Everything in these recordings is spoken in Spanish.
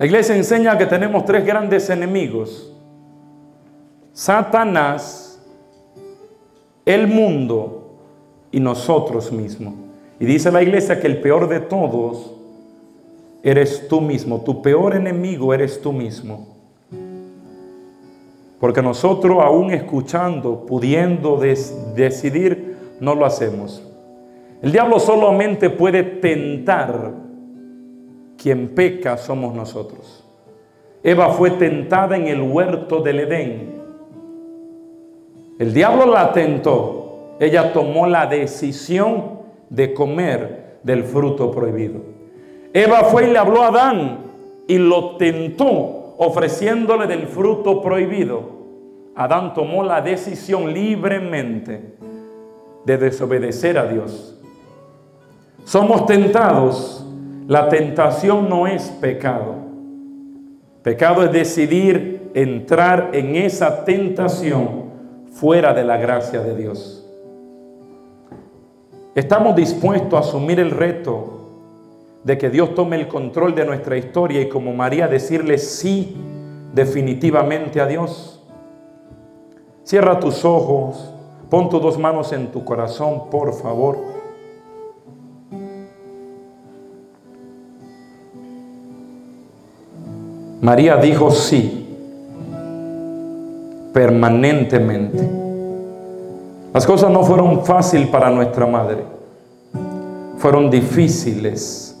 La iglesia enseña que tenemos tres grandes enemigos. Satanás, el mundo y nosotros mismos. Y dice la iglesia que el peor de todos eres tú mismo. Tu peor enemigo eres tú mismo. Porque nosotros aún escuchando, pudiendo decidir, no lo hacemos. El diablo solamente puede tentar. Quien peca somos nosotros. Eva fue tentada en el huerto del Edén. El diablo la tentó. Ella tomó la decisión de comer del fruto prohibido. Eva fue y le habló a Adán y lo tentó ofreciéndole del fruto prohibido. Adán tomó la decisión libremente de desobedecer a Dios. Somos tentados. La tentación no es pecado. Pecado es decidir entrar en esa tentación fuera de la gracia de Dios. Estamos dispuestos a asumir el reto de que Dios tome el control de nuestra historia y como María decirle sí definitivamente a Dios. Cierra tus ojos, pon tus dos manos en tu corazón, por favor. María dijo sí permanentemente. Las cosas no fueron fáciles para nuestra madre, fueron difíciles.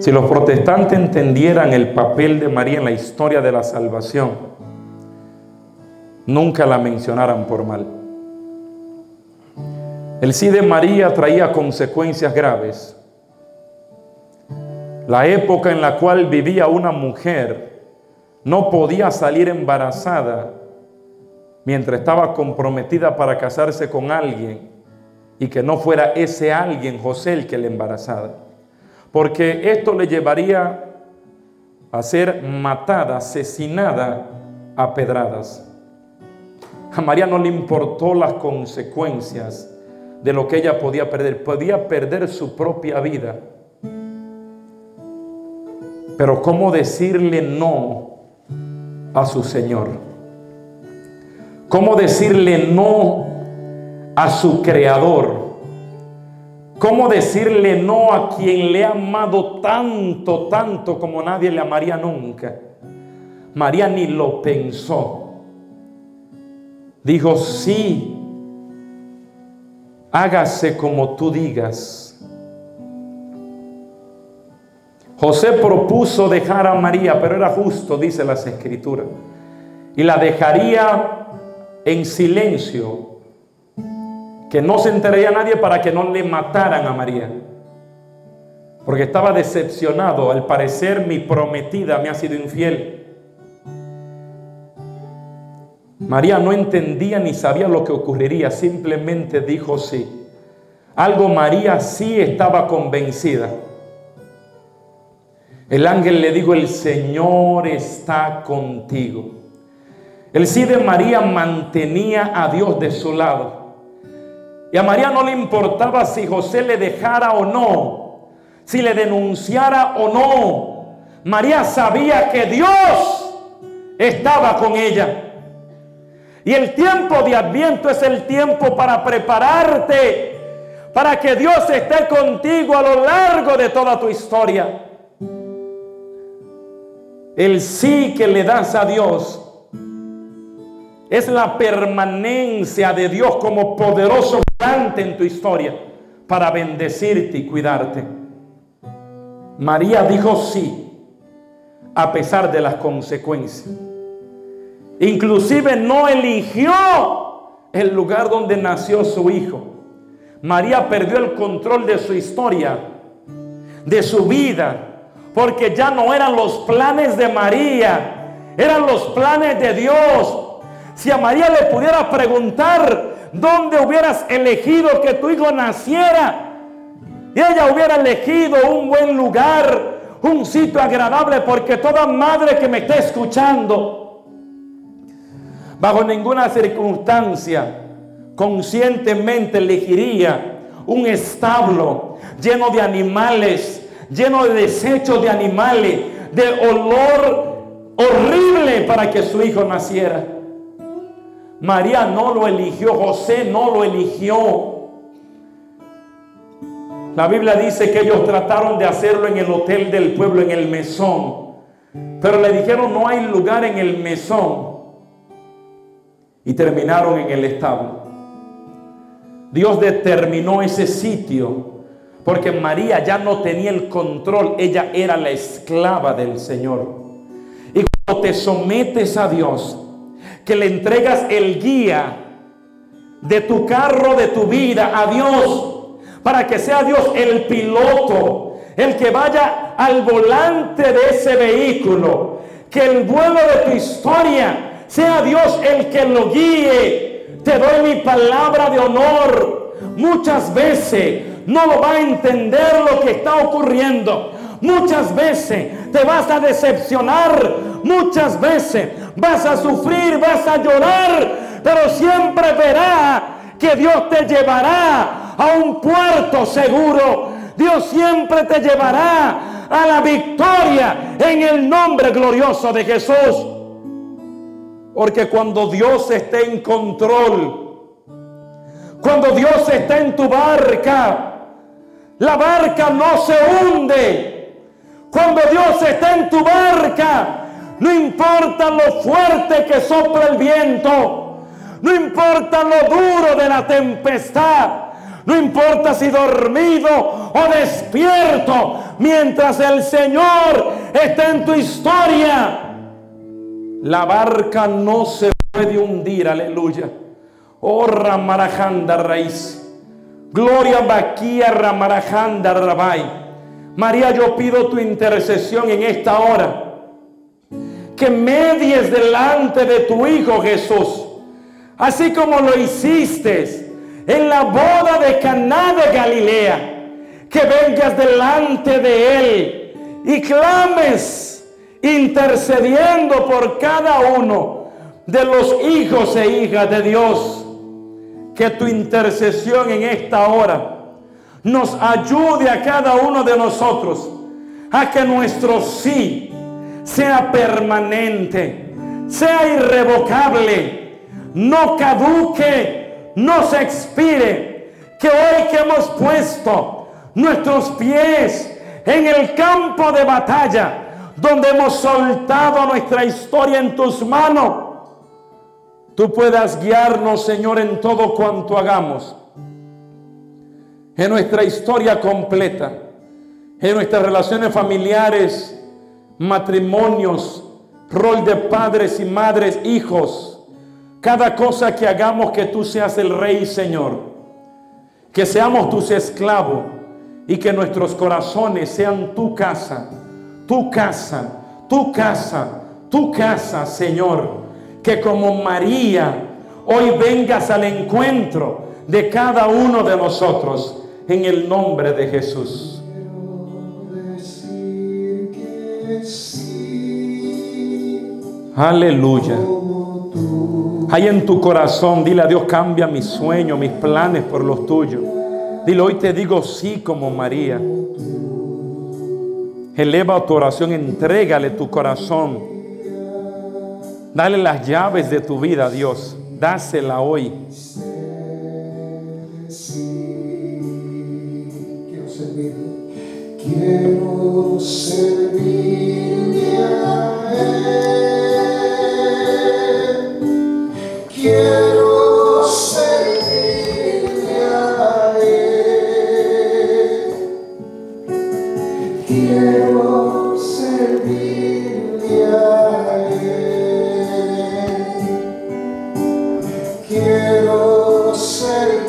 Si los protestantes entendieran el papel de María en la historia de la salvación, nunca la mencionaran por mal. El sí de María traía consecuencias graves. La época en la cual vivía una mujer no podía salir embarazada mientras estaba comprometida para casarse con alguien y que no fuera ese alguien, José, el que le embarazara. Porque esto le llevaría a ser matada, asesinada a pedradas. A María no le importó las consecuencias de lo que ella podía perder. Podía perder su propia vida. Pero ¿cómo decirle no a su Señor? ¿Cómo decirle no a su Creador? ¿Cómo decirle no a quien le ha amado tanto, tanto como nadie le amaría nunca? María ni lo pensó. Dijo, sí, hágase como tú digas. José propuso dejar a María, pero era justo, dice las escrituras, y la dejaría en silencio que no se enteraría nadie para que no le mataran a María. Porque estaba decepcionado. Al parecer mi prometida me ha sido infiel. María no entendía ni sabía lo que ocurriría. Simplemente dijo sí. Algo María sí estaba convencida. El ángel le dijo, el Señor está contigo. El sí de María mantenía a Dios de su lado. Y a María no le importaba si José le dejara o no, si le denunciara o no. María sabía que Dios estaba con ella. Y el tiempo de Adviento es el tiempo para prepararte, para que Dios esté contigo a lo largo de toda tu historia. El sí que le das a Dios es la permanencia de Dios como poderoso en tu historia para bendecirte y cuidarte. María dijo sí, a pesar de las consecuencias. Inclusive no eligió el lugar donde nació su hijo. María perdió el control de su historia, de su vida, porque ya no eran los planes de María, eran los planes de Dios. Si a María le pudiera preguntar, ¿Dónde hubieras elegido que tu hijo naciera? Y ella hubiera elegido un buen lugar, un sitio agradable, porque toda madre que me esté escuchando, bajo ninguna circunstancia, conscientemente elegiría un establo lleno de animales, lleno de desechos de animales, de olor horrible para que su hijo naciera. María no lo eligió, José no lo eligió. La Biblia dice que ellos trataron de hacerlo en el hotel del pueblo, en el mesón. Pero le dijeron no hay lugar en el mesón. Y terminaron en el establo. Dios determinó ese sitio porque María ya no tenía el control, ella era la esclava del Señor. Y cuando te sometes a Dios, que le entregas el guía de tu carro, de tu vida a Dios, para que sea Dios el piloto, el que vaya al volante de ese vehículo, que el vuelo de tu historia sea Dios el que lo guíe. Te doy mi palabra de honor. Muchas veces no lo va a entender lo que está ocurriendo. Muchas veces te vas a decepcionar. Muchas veces vas a sufrir, vas a llorar. Pero siempre verá que Dios te llevará a un puerto seguro. Dios siempre te llevará a la victoria en el nombre glorioso de Jesús. Porque cuando Dios esté en control, cuando Dios está en tu barca, la barca no se hunde. Cuando Dios está en tu barca, no importa lo fuerte que sopla el viento, no importa lo duro de la tempestad, no importa si dormido o despierto, mientras el Señor está en tu historia, la barca no se puede hundir, aleluya. Oh Ramarajanda raíz. Gloria Baquía Ramarajanda Rabai. María, yo pido tu intercesión en esta hora. Que medies delante de tu Hijo Jesús. Así como lo hiciste en la boda de Caná de Galilea, que vengas delante de él y clames intercediendo por cada uno de los hijos e hijas de Dios. Que tu intercesión en esta hora nos ayude a cada uno de nosotros a que nuestro sí sea permanente, sea irrevocable, no caduque no se expire. Que hoy que hemos puesto nuestros pies en el campo de batalla, donde hemos soltado nuestra historia en tus manos, tú puedas guiarnos, Señor, en todo cuanto hagamos. En nuestra historia completa, en nuestras relaciones familiares, matrimonios, rol de padres y madres, hijos cada cosa que hagamos que tú seas el rey, Señor. Que seamos tus esclavos y que nuestros corazones sean tu casa, tu casa, tu casa, tu casa, Señor. Que como María, hoy vengas al encuentro de cada uno de nosotros en el nombre de Jesús. Aleluya. Hay en tu corazón, dile a Dios, cambia mis sueños, mis planes por los tuyos. Dile, hoy te digo sí como María. Eleva tu oración, entrégale tu corazón. Dale las llaves de tu vida a Dios. Dásela hoy. quiero servir. Quiero servirle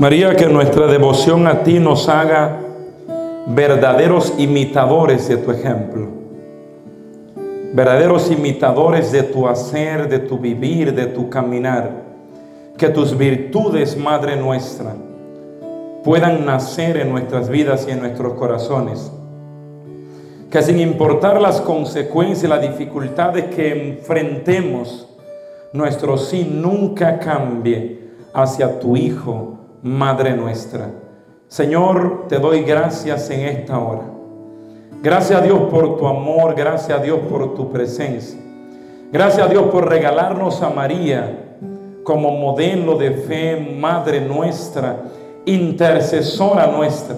María, que nuestra devoción a ti nos haga verdaderos imitadores de tu ejemplo, verdaderos imitadores de tu hacer, de tu vivir, de tu caminar. Que tus virtudes, Madre nuestra, puedan nacer en nuestras vidas y en nuestros corazones. Que sin importar las consecuencias, las dificultades que enfrentemos, nuestro sí nunca cambie hacia tu Hijo, Madre nuestra. Señor, te doy gracias en esta hora. Gracias a Dios por tu amor, gracias a Dios por tu presencia. Gracias a Dios por regalarnos a María como modelo de fe, Madre nuestra, intercesora nuestra.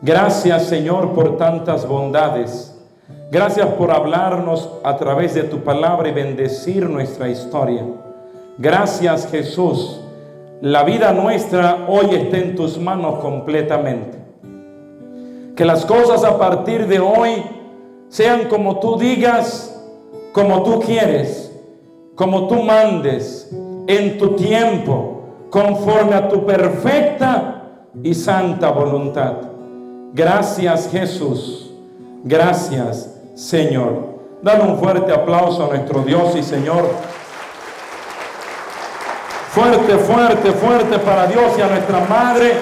Gracias Señor por tantas bondades. Gracias por hablarnos a través de tu palabra y bendecir nuestra historia. Gracias Jesús la vida nuestra hoy está en tus manos completamente. Que las cosas a partir de hoy sean como tú digas, como tú quieres, como tú mandes, en tu tiempo, conforme a tu perfecta y santa voluntad. Gracias Jesús, gracias Señor. Dale un fuerte aplauso a nuestro Dios y Señor. Fuerte, fuerte, fuerte para Dios y a nuestra Madre.